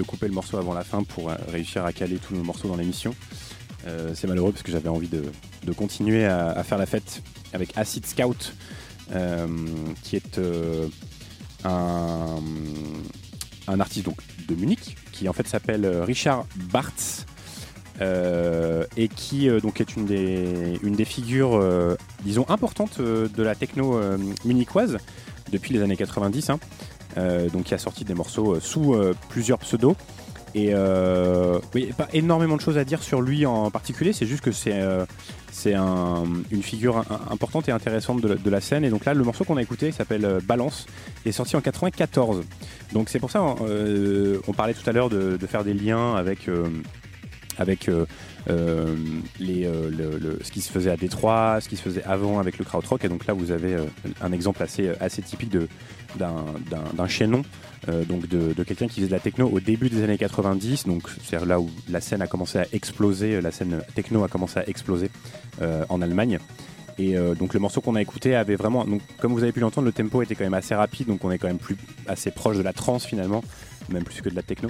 Speaker 7: couper le morceau avant la fin pour euh, réussir à caler tous nos morceaux dans l'émission. Euh, c'est malheureux parce que j'avais envie de, continuer à, faire la fête avec Acid Scout, euh, qui est un, artiste donc, de Munich, qui en fait s'appelle Richard Bartz. et qui donc est une des, figures, disons, importantes de la techno munichoise depuis les années 90. hein. Euh, donc qui a sorti des morceaux euh, sous euh, plusieurs pseudos. Et pas énormément de choses à dire sur lui en particulier, c'est juste que c'est c'est un- une figure importante et intéressante de la, scène. Et donc là, le morceau qu'on a écouté il s'appelle Balance et est sorti en 94. Donc c'est pour ça, euh, on parlait tout à l'heure de, faire des liens avec, ce qui se faisait à Détroit, ce qui se faisait avant avec le krautrock. Et donc là, vous avez un exemple assez typique de- d'un chaînon euh, donc de, quelqu'un qui faisait de la techno au début des années 90, donc c'est là où la scène a commencé à exploser, la scène techno a commencé à exploser euh, en Allemagne. Et euh, donc le morceau qu'on a écouté avait vraiment, comme vous avez pu l'entendre, le tempo était quand même assez rapide, donc on est quand même plus assez proche de la trance finalement, même plus que de la techno.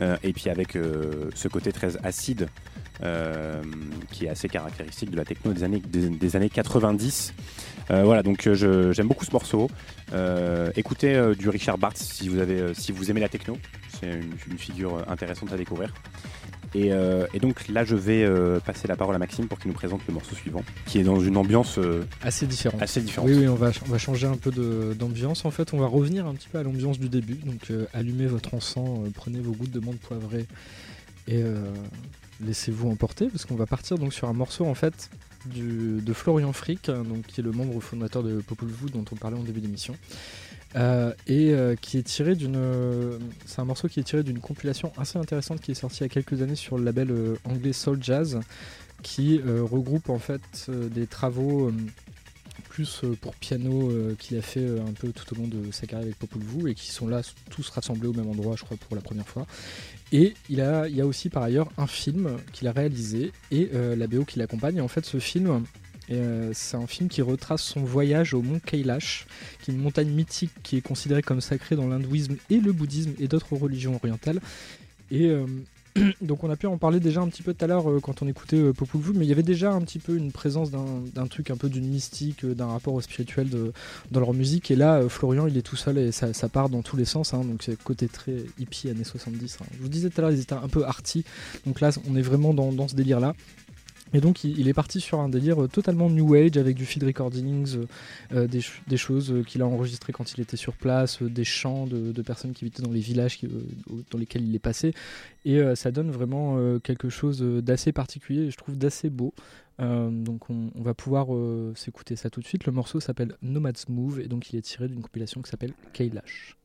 Speaker 7: Euh, et puis avec euh, ce côté très acide euh, qui est assez caractéristique de la techno des années, des, des années 90. Euh, voilà, donc euh, j'aime beaucoup ce morceau. Écoutez du Richard Bartz si vous, avez, si vous aimez la techno. C'est une, une figure intéressante à découvrir. Et, euh, et donc là, je vais euh, passer la parole à Maxime pour qu'il nous présente le morceau suivant, qui est dans une ambiance euh,
Speaker 8: Assez différent.
Speaker 7: assez différente.
Speaker 8: Oui, oui, on va, on va changer un peu d'ambiance. En fait, on va revenir un petit peu à l'ambiance du début. Donc, allumez votre encens, prenez vos gouttes de menthe poivrée et euh, laissez-vous emporter parce qu'on va partir sur un morceau en fait de Florian Frick, hein, qui est le membre fondateur de Popol Vuh dont on parlait en début d'émission. Euh, et euh, qui est tiré d'une. euh, c'est un morceau qui est tiré d'une compilation assez intéressante qui est sortie il y a quelques années sur le label anglais Soul Jazz, qui regroupe en fait des travaux plus pour piano qu'il a fait un peu tout au long de sa carrière avec Popol Vuh et qui sont là tous rassemblés au même endroit, je crois, pour la première fois. Et il, a, y a aussi par ailleurs un film qu'il a réalisé et euh, la BO qui l'accompagne. En fait, ce film, euh, c'est un film qui retrace son voyage au mont Kailash, qui est une montagne mythique qui est considérée comme sacrée dans l'hindouisme et le bouddhisme et d'autres religions orientales. Et euh, donc on a pu en parler déjà un petit peu tout à l'heure euh, quand on écoutait euh, mais il y avait déjà un petit peu une présence d'un truc un peu d'une mystique, euh, d'un rapport au spirituel dans leur musique. Et là, euh, Florian, il est tout seul et ça, part dans tous les sens. hein, donc c'est côté très hippie années 70. hein. Je vous disais tout à l'heure, ils étaient un peu arty. Donc là, on est vraiment dans, dans ce délire-là. Et donc il, est parti sur un délire euh, totalement new age avec du field recordings, euh, euh, des, ch- des choses qu'il a enregistrées quand il était sur place, des chants de, personnes qui habitaient dans les villages dans lesquels il est passé. Et ça donne vraiment quelque chose d'assez particulier et je trouve d'assez beau. Donc on, va pouvoir s'écouter ça tout de suite. Le morceau s'appelle Nomad's Move et donc il est tiré d'une compilation qui s'appelle Kailash.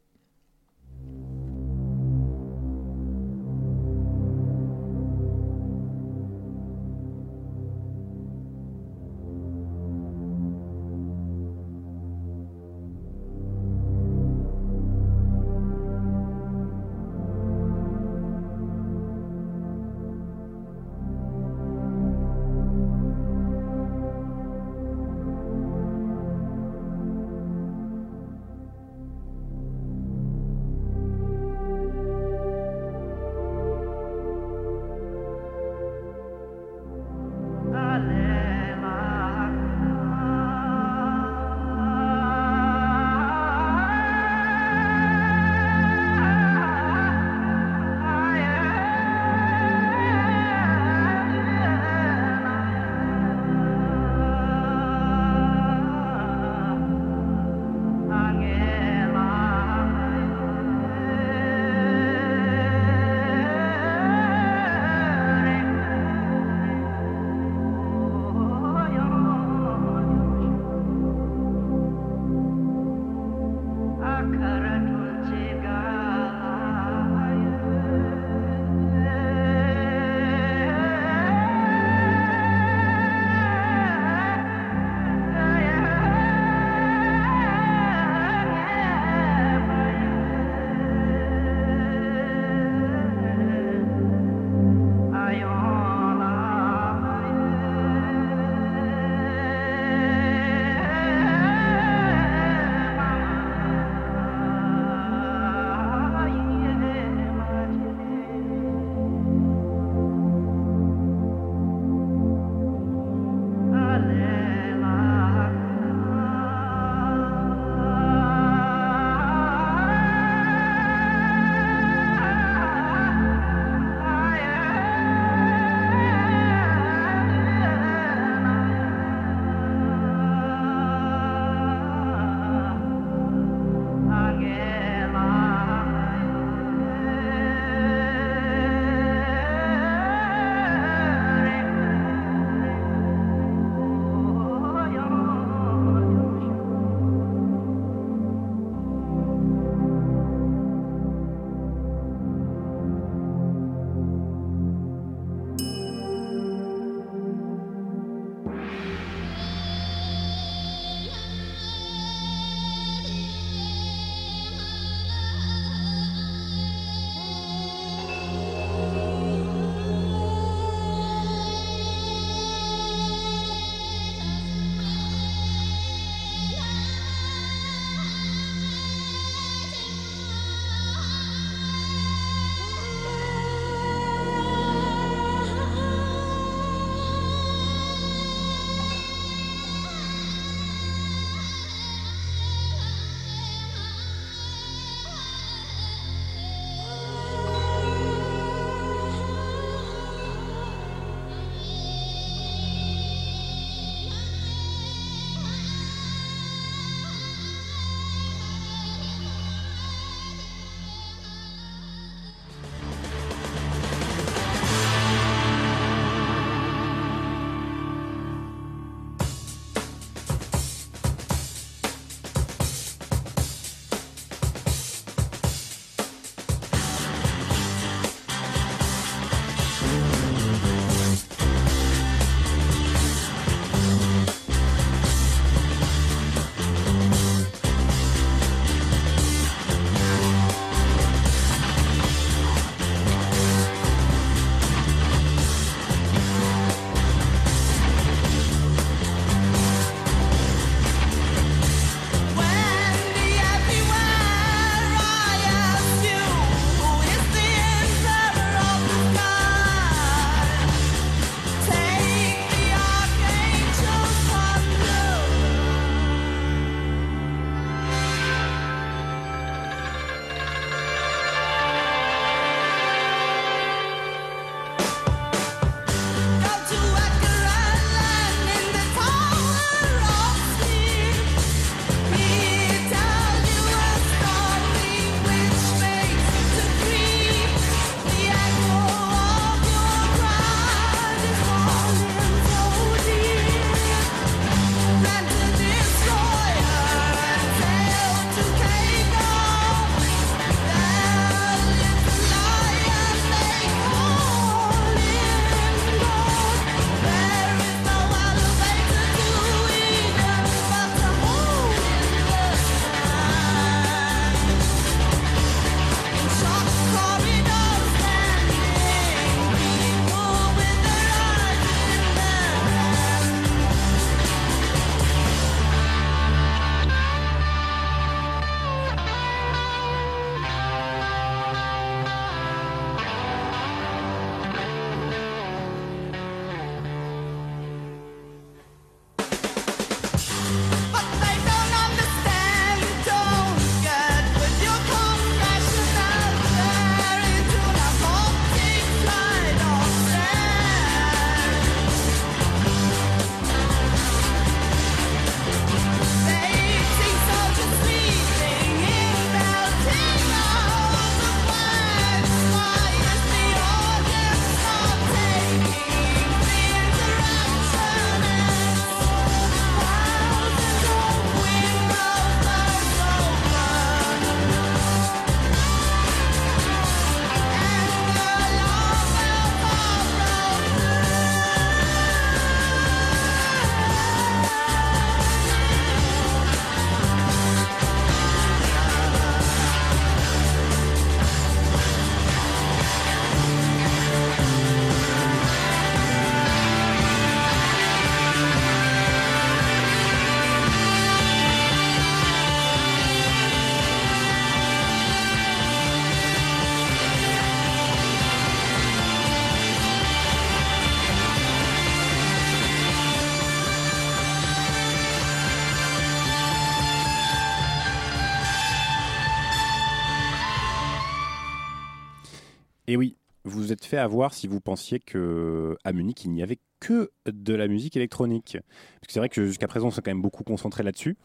Speaker 7: Fait avoir si vous pensiez que à Munich il n'y avait que de la musique électronique. Parce que c'est vrai que jusqu'à présent on s'est quand même beaucoup concentré là-dessus,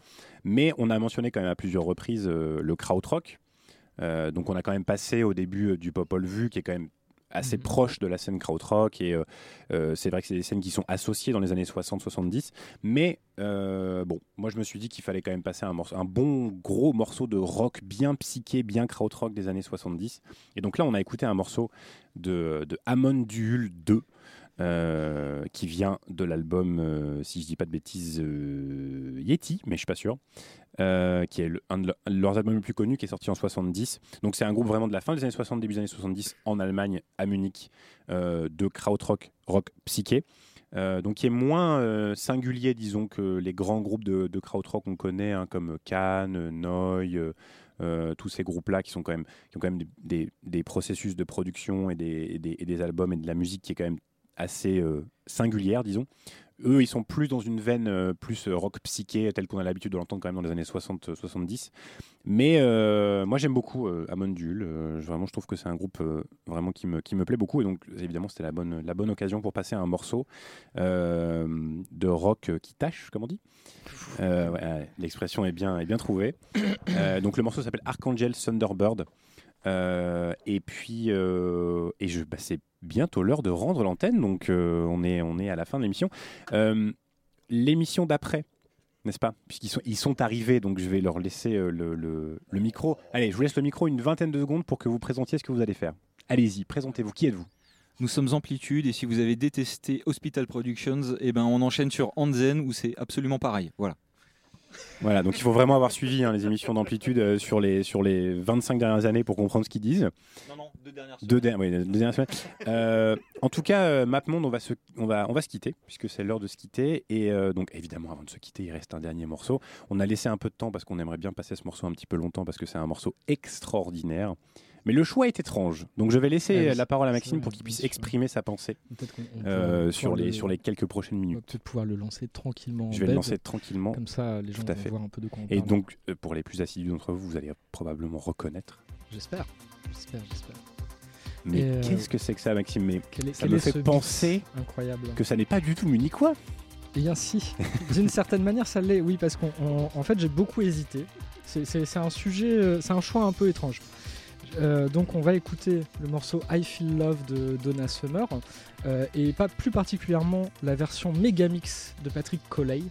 Speaker 7: mais on a mentionné quand même à plusieurs reprises euh, le krautrock. Euh, donc on a quand même passé au début euh, du Popol Vuh qui est quand même assez
Speaker 8: Mhm.
Speaker 7: proche de la scène krautrock et euh, euh, c'est vrai que c'est des scènes qui sont associées dans les années 60-70 mais euh, bon moi je me suis dit qu'il fallait quand même passer un, morceau, un bon gros morceau de rock bien psyché bien krautrock des années 70 et donc là on a écouté un morceau de, de Amon Duhul 2 euh, qui vient de l'album, euh, si je dis pas de bêtises, euh, Yeti, mais je suis pas sûr, qui est le- un de leur- leurs albums les plus connus, qui est sorti en 70. Donc c'est un groupe vraiment de la fin des années 60, début des années 70 en Allemagne, à Munich, de krautrock, rock psyché. Donc qui est moins singulier, disons, que les grands groupes de, de krautrock qu'on connaît, hein, comme Cannes, euh, tous ces groupes-là qui sont quand même qui ont quand même des, processus de production et des albums et de la musique qui est quand même assez euh, singulière, disons. Eux, ils sont plus dans une veine euh, plus euh, rock psyché, telle qu'on a l'habitude de l'entendre quand même dans les années 60-70. Mais moi, j'aime beaucoup euh, Amon vraiment, je trouve que c'est un groupe vraiment qui me, qui me plaît beaucoup. Et donc, évidemment, c'était la bonne, la bonne occasion pour passer à un morceau de rock qui tâche, comme on dit. L'expression est bien, est bien trouvée. Donc, le morceau s'appelle Archangel Thunderbird. Euh, et puis, euh, et je, bah, c'est bientôt l'heure de rendre l'antenne, donc euh, on, est, on est à la fin de l'émission. L'émission d'après, n'est-ce pas? Puisqu'ils sont, ils sont arrivés, donc je vais leur laisser le, le- le micro. Allez, je vous laisse le micro une vingtaine de secondes pour que vous présentiez ce que vous allez faire. Allez-y, présentez-vous. Qui êtes-vous?
Speaker 9: Nous sommes Amplitude et si vous avez détesté Hospital Productions, eh ben on enchaîne sur Anzen où c'est absolument pareil. Voilà.
Speaker 7: Voilà, donc il faut vraiment avoir suivi hein, les émissions d'amplitude euh, sur, les, sur les 25 dernières années pour comprendre ce qu'ils disent.
Speaker 9: Non, non, deux dernières
Speaker 7: Deux, der- oui, deux dernières semaines. Euh, en tout cas, euh, MapMonde, on va, se, on, va, on va se quitter, puisque c'est l'heure de se quitter. Et euh, donc, évidemment, avant de se quitter, il reste un dernier morceau. On a laissé un peu de temps parce qu'on aimerait bien passer ce morceau un petit peu longtemps, parce que c'est un morceau extraordinaire. Mais le choix est étrange. Donc, je vais laisser
Speaker 8: oui,
Speaker 7: la parole à Maxime pour qu'il puisse exprimer sa pensée euh, sur, les,
Speaker 8: le-
Speaker 7: sur les quelques prochaines
Speaker 8: On va
Speaker 7: minutes.
Speaker 8: peut-être pouvoir le lancer tranquillement. en
Speaker 7: Je vais le lancer tranquillement.
Speaker 8: Comme ça, les gens
Speaker 7: Tout à
Speaker 8: vont
Speaker 7: fait.
Speaker 8: voir un peu de quoi on
Speaker 7: Et
Speaker 8: parle.
Speaker 7: donc, euh, pour les plus assidus d'entre vous, vous allez probablement reconnaître.
Speaker 8: J'espère. J'espère, j'espère.
Speaker 7: Mais
Speaker 8: Et, euh,
Speaker 7: qu'est-ce que c'est que ça, Maxime? Mais
Speaker 8: est-
Speaker 7: ça me fait penser
Speaker 8: Incroyable?
Speaker 7: que ça n'est pas du tout munichois.
Speaker 8: Eh bien si, d'une certaine manière ça l'est, oui, parce qu'en en fait j'ai beaucoup hésité. C'est- un sujet, euh, c'est un choix un peu étrange. Euh, donc on va écouter le morceau I Feel Love de Donna Summer euh, et pas plus particulièrement la version Megamix de Patrick Coley.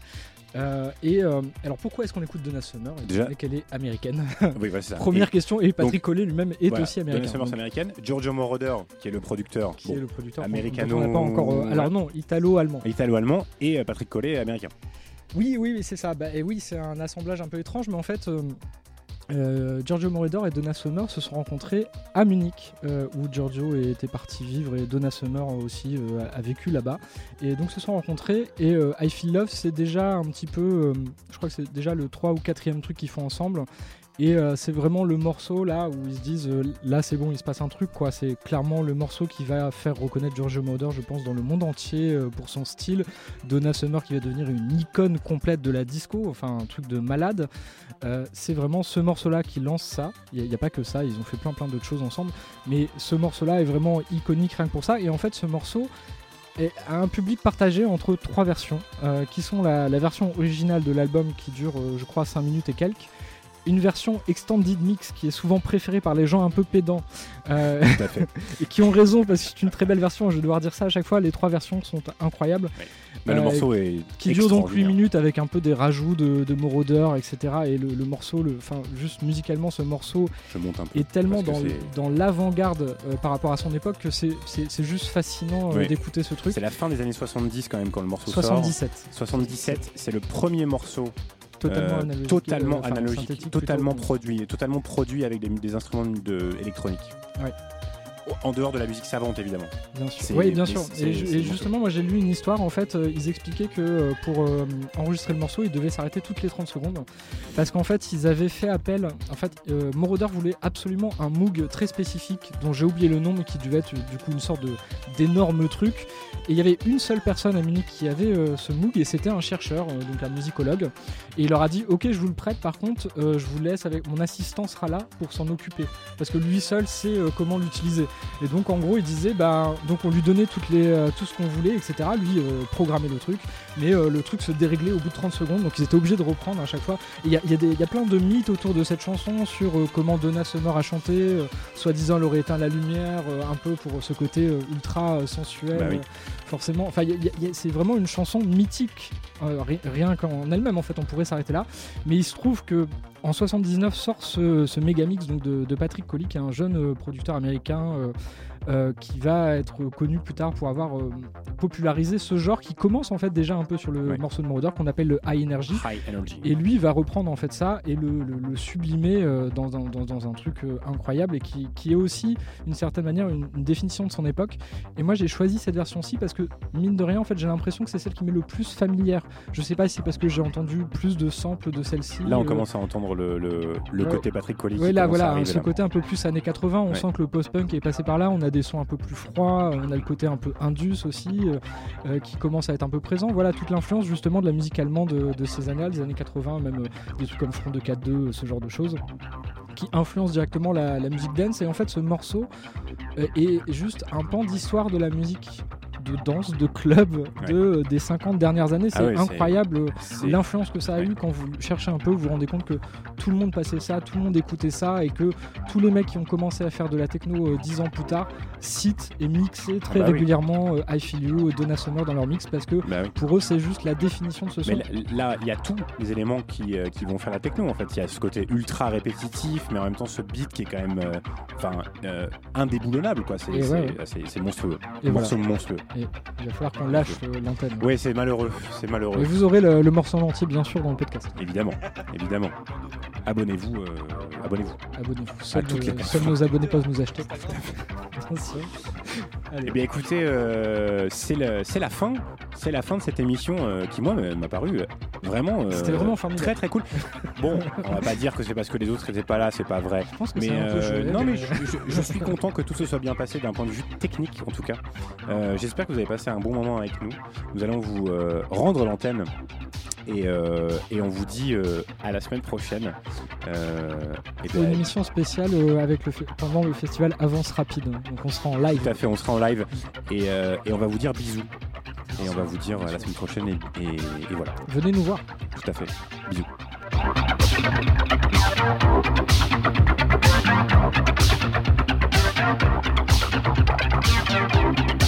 Speaker 8: Euh, et alors pourquoi est-ce qu'on écoute Donna Summer
Speaker 7: Déjà-
Speaker 8: qu'elle est américaine?
Speaker 7: Oui, ça.
Speaker 8: Première
Speaker 7: Et
Speaker 8: question et Patrick Coley lui-même est
Speaker 7: voilà,
Speaker 8: aussi
Speaker 7: Donna
Speaker 8: américain.
Speaker 7: Summer, c'est
Speaker 8: Donc,
Speaker 7: américaine. Giorgio Moroder, qui est le producteur,
Speaker 8: qui
Speaker 7: bon,
Speaker 8: est le producteur
Speaker 7: américano-
Speaker 8: pas encore. alors non, italo-allemand.
Speaker 7: italo-allemand, et Patrick Collet, américain.
Speaker 8: Oui, oui, oui, c'est ça. Bah, et oui, c'est un assemblage un peu étrange, mais en fait, euh, Giorgio Moroder et Donna Summer se sont rencontrés à Munich, euh, où Giorgio était parti vivre et Donna Summer aussi euh, a, vécu là-bas. Et donc se sont rencontrés. Et I Feel Love, c'est déjà un petit peu, je crois que c'est déjà le 3 ou 4 truc qu'ils font ensemble. Et euh, c'est vraiment le morceau là où ils se disent euh, là c'est bon il se passe un truc quoi c'est clairement le morceau qui va faire reconnaître Giorgio Moroder je pense dans le monde entier euh, pour son style Donna Summer qui va devenir une icône complète de la disco, enfin un truc de malade. C'est vraiment ce morceau-là qui lance ça. Il n'y a, pas que ça, ils ont fait plein plein d'autres choses ensemble, mais ce morceau-là est vraiment iconique rien que pour ça. Et en fait, ce morceau a un public partagé entre trois versions, qui sont la, la version originale de l'album qui dure, je crois, 5 minutes et quelques. Une version extended mix qui est souvent préférée par les gens un peu pédants euh,
Speaker 7: Tout à fait.
Speaker 8: et qui ont raison parce que c'est une très belle version. Je vais devoir dire ça à chaque fois. Les trois versions sont incroyables.
Speaker 7: Mais le
Speaker 8: Euh,
Speaker 7: morceau est
Speaker 8: qui dure donc 8
Speaker 7: extraordinaire.
Speaker 8: minutes avec un peu des rajouts de, de etc. Et le, le morceau, le, enfin juste musicalement, ce morceau
Speaker 7: Je monte un peu.
Speaker 8: est tellement dans, dans l'avant-garde euh, par rapport à son époque que c'est juste fascinant
Speaker 7: Oui.
Speaker 8: d'écouter ce truc.
Speaker 7: C'est la fin des années 70 quand même quand le morceau
Speaker 8: 77.
Speaker 7: sort. 77, c'est le premier morceau
Speaker 8: Totalement
Speaker 7: euh,
Speaker 8: analogique.
Speaker 7: totalement
Speaker 8: euh,
Speaker 7: analogique, totalement produit, totalement produit avec des, des instruments de, électroniques.
Speaker 8: Ouais.
Speaker 7: En dehors de la musique savante évidemment.
Speaker 8: Bien sûr. Oui, bien sûr. Et, justement, moi j'ai lu une histoire. En fait, euh, ils expliquaient que euh, pour euh, enregistrer le morceau, ils devaient s'arrêter toutes les 30 secondes. Parce qu'en fait, ils avaient fait appel. En fait, euh, Moroder voulait absolument un Moog très spécifique, dont j'ai oublié le nom, mais qui devait être du coup une sorte d'énorme truc. Et il y avait une seule personne à Munich qui avait euh, ce Moog, et c'était un chercheur, donc un musicologue. Et il leur a dit Ok, je vous le prête, par contre, je vous laisse avec. Mon assistant sera là pour s'en occuper. Parce que lui seul sait comment l'utiliser. Et donc en gros il disait bah donc on lui donnait toutes les, euh, tout ce qu'on voulait, etc. Lui euh, programmait le truc, mais euh, le truc se déréglait au bout de 30 secondes, donc ils étaient obligés de reprendre à chaque fois. Il y a, il y a des- il y a plein de mythes autour de cette chanson sur euh, comment Donna Summer a chanté, soi-disant elle aurait éteint la lumière, un peu pour ce côté ultra sensuel.
Speaker 7: Bah oui.
Speaker 8: forcément, enfin c'est vraiment une chanson mythique, ri- rien qu'en elle-même en fait, on pourrait s'arrêter là. Mais il se trouve que en 79 sort ce, ce méga mix donc de, de Patrick Coley, qui est un jeune producteur américain euh, qui va être connu plus tard pour avoir euh, popularisé ce genre qui commence en fait déjà un peu sur le morceau de Moroder qu'on appelle le High Energy.
Speaker 7: High Energy.
Speaker 8: Et lui va reprendre en fait ça et le, le- le sublimer euh, dans, un, dans- dans un truc euh, incroyable et qui, qui est aussi d'une certaine manière une, une définition de son époque. Et moi j'ai choisi cette version-ci parce que mine de rien en fait j'ai l'impression que c'est celle qui m'est le plus familière. Je sais pas si c'est parce que j'ai entendu plus de samples de celle-ci.
Speaker 7: Là, on
Speaker 8: euh,
Speaker 7: commence à entendre le, le,
Speaker 8: Ouais.
Speaker 7: côté Patrick Coley.
Speaker 8: oui, là, voilà, ce
Speaker 7: là.
Speaker 8: côté un peu plus années 80, on
Speaker 7: Ouais.
Speaker 8: sent que le post-punk est passé par là, on a des sons un peu plus froids, on a le côté un peu indus aussi, euh, euh, qui commence à être un peu présent. Voilà, toute l'influence justement de la musique allemande de, de ces années, des années 80, même euh, des trucs comme Front de 4-2, euh, ce genre de choses, qui influencent directement la, musique dance. Et en fait, ce morceau euh, est juste un pan d'histoire de la musique de danse, de club de, des 50 dernières années. C'est
Speaker 7: Ah c'est-
Speaker 8: incroyable euh, l'influence que ça a eu quand vous cherchez un peu, vous vous rendez compte que tout le monde passait ça, tout le monde écoutait ça et que tous les mecs qui ont commencé à faire de la techno euh, dix ans plus tard citent et mixaient très
Speaker 7: bah oui.
Speaker 8: régulièrement euh, I Feel You, euh, Donna Summer dans leur mix parce que
Speaker 7: Bah oui.
Speaker 8: pour eux c'est juste la définition de ce son.
Speaker 7: Mais là- il y a tous les éléments qui, euh, qui vont faire la techno. En fait, il y a ce côté ultra répétitif, mais en même temps ce beat qui est quand même, euh, enfin, euh, indéboulonnable, quoi. C'est
Speaker 8: ouais, ouais.
Speaker 7: monstrueux.
Speaker 8: Et voilà.
Speaker 7: monstrueux.
Speaker 8: Et il va falloir qu'on lâche l'antenne.
Speaker 7: Ouais, c'est malheureux. C'est malheureux.
Speaker 8: Mais vous aurez le, le morceau en entier bien sûr dans le podcast.
Speaker 7: Évidemment, évidemment. Abonnez-vous, euh, abonnez-vous.
Speaker 8: Abonnez-vous. Seuls,
Speaker 7: plateformes.
Speaker 8: seuls nos abonnés peuvent nous acheter. Bien sûr. Allez.
Speaker 7: Eh bien écoutez, euh, c'est la fin, c'est la fin de cette émission euh, qui moi m'a paru euh, vraiment, euh,
Speaker 8: C'était vraiment formidable.
Speaker 7: très très cool. Bon, on va pas dire que c'est parce que les autres n'étaient pas là, c'est pas vrai.
Speaker 8: Je pense que
Speaker 7: mais
Speaker 8: un peu
Speaker 7: euh, non, mais je, je- je suis content que tout se soit bien passé d'un point de vue technique en tout cas. Euh, J'espère que vous avez passé un bon moment avec nous. Nous allons vous euh, rendre l'antenne. Et, euh, et on vous dit euh, à la semaine prochaine. Et
Speaker 8: C'est
Speaker 7: ben,
Speaker 8: une émission spéciale avec le pendant le festival Avance Rapide. Donc on sera en live.
Speaker 7: Tout à fait, on sera en live et, et on va vous dire bisous. Et on va vous dire à la semaine prochaine et, et- voilà.
Speaker 8: Venez nous voir.
Speaker 7: Tout à fait. Bisous.
Speaker 10: Thank